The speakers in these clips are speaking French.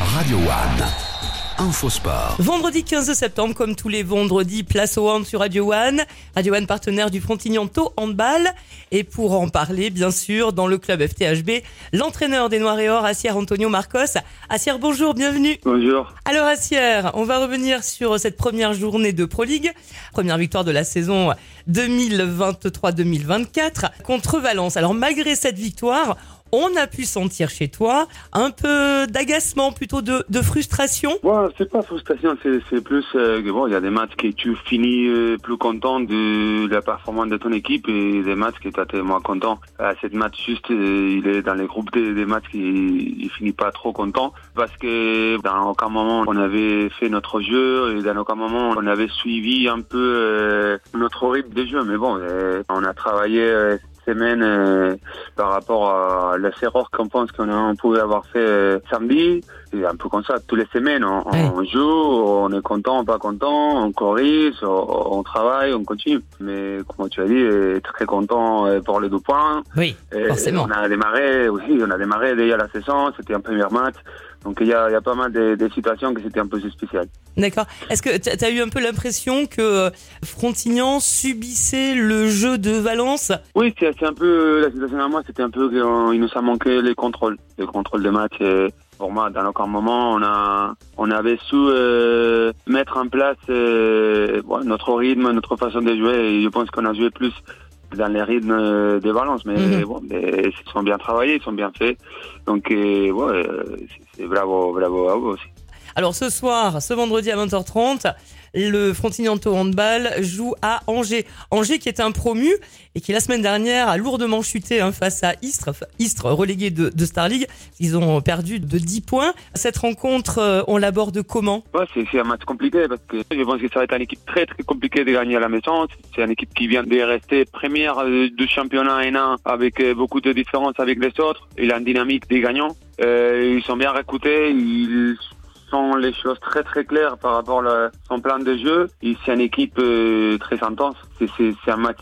Radio One. Info Sport. Vendredi 15 septembre, comme tous les vendredis, place au hand sur Radio One. Radio One, partenaire du Frontignanto Handball. Et pour en parler, bien sûr, dans le club FTHB, l'entraîneur des Noirs et Or, Assier Antonio Marcos. Assier, bonjour, bienvenue. Bonjour. Alors Assier, on va revenir sur cette première journée de Pro League. Première victoire de la saison 2023-2024 contre Valence. Alors malgré cette victoire, on a pu sentir chez toi un peu d'agacement, plutôt de, frustration? Bon, c'est pas frustration, c'est, plus euh, bon, il y a des matchs que tu finis euh, plus content de la performance de ton équipe et des matchs que tu es moins content. Euh, cette match juste, euh, il est dans les groupes des, des matchs qui il finit pas trop content parce que dans aucun moment on avait fait notre jeu et dans aucun moment on avait suivi un peu notre rythme de jeu. Mais bon, on a travaillé semaine euh, par rapport à la erreur qu'on pense qu'on pouvait avoir fait euh, samedi. C'est un peu comme ça, toutes les semaines, on, on joue, on est content, pas content, on corrige, on, on travaille, on continue. Mais comme tu as dit, euh, très content euh, pour les deux points. Oui, forcément. On a démarré, oui, on a démarré déjà la saison, c'était un premier match. Donc il y a, il y a pas mal de, de situations que c'était un peu spécial. D'accord. Est-ce que tu as eu un peu l'impression que euh, Frontignan subissait le jeu de Valence? Oui, c'est un peu la situation à moi, c'était un peu qu'il nous a manqué les contrôles, les contrôles de match. Et pour moi, dans aucun moment, on a, on avait su euh, mettre en place euh, bon, notre rythme, notre façon de jouer. Et je pense qu'on a joué plus dans les rythmes euh, des Valence, mais Mhm. bon, mais ils sont bien travaillés, ils sont bien faits. Donc, euh, ouais, euh, c'est- c'est bravo, bravo à vous aussi. Alors ce soir, ce vendredi à 20h30, le Frontignanto Handball joue à Angers. Angers qui est un promu et qui la semaine dernière a lourdement chuté hein, face à Istres, Istres relégué de, Star League. Ils ont perdu de 10 points. Cette rencontre, euh, on l'aborde comment? Ouais, c'est un match compliqué parce que je pense que ça va être une équipe très très compliquée de gagner à la maison. C'est une équipe qui vient de rester première euh, du championnat N1 avec euh, beaucoup de différences avec les autres. Il a une dynamique des gagnants. Ils sont bien recrutés. Sont les choses très très claires par rapport à son plan de jeu. C'est une équipe euh, très intense. C'est- un match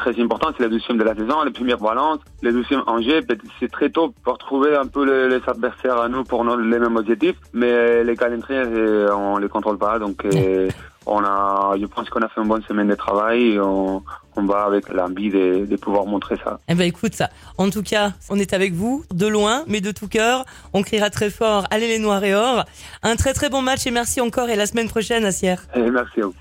très important. C'est la deuxième de la saison, la première Valence, le deuxième Angers. C'est très tôt pour trouver un peu les, les adversaires à nous pour nos, les mêmes objectifs. Mais euh, les calendriers, euh, on les contrôle pas. Donc on a, je pense qu'on a fait une bonne semaine de travail. On, on va avec l'envie de, de pouvoir montrer ça. Eh ben écoute, en tout cas, on est avec vous, de loin, mais de tout cœur. On criera très fort, allez les Noirs et Or. Un très très bon match et merci encore et la semaine prochaine, Assier. Et merci à vous.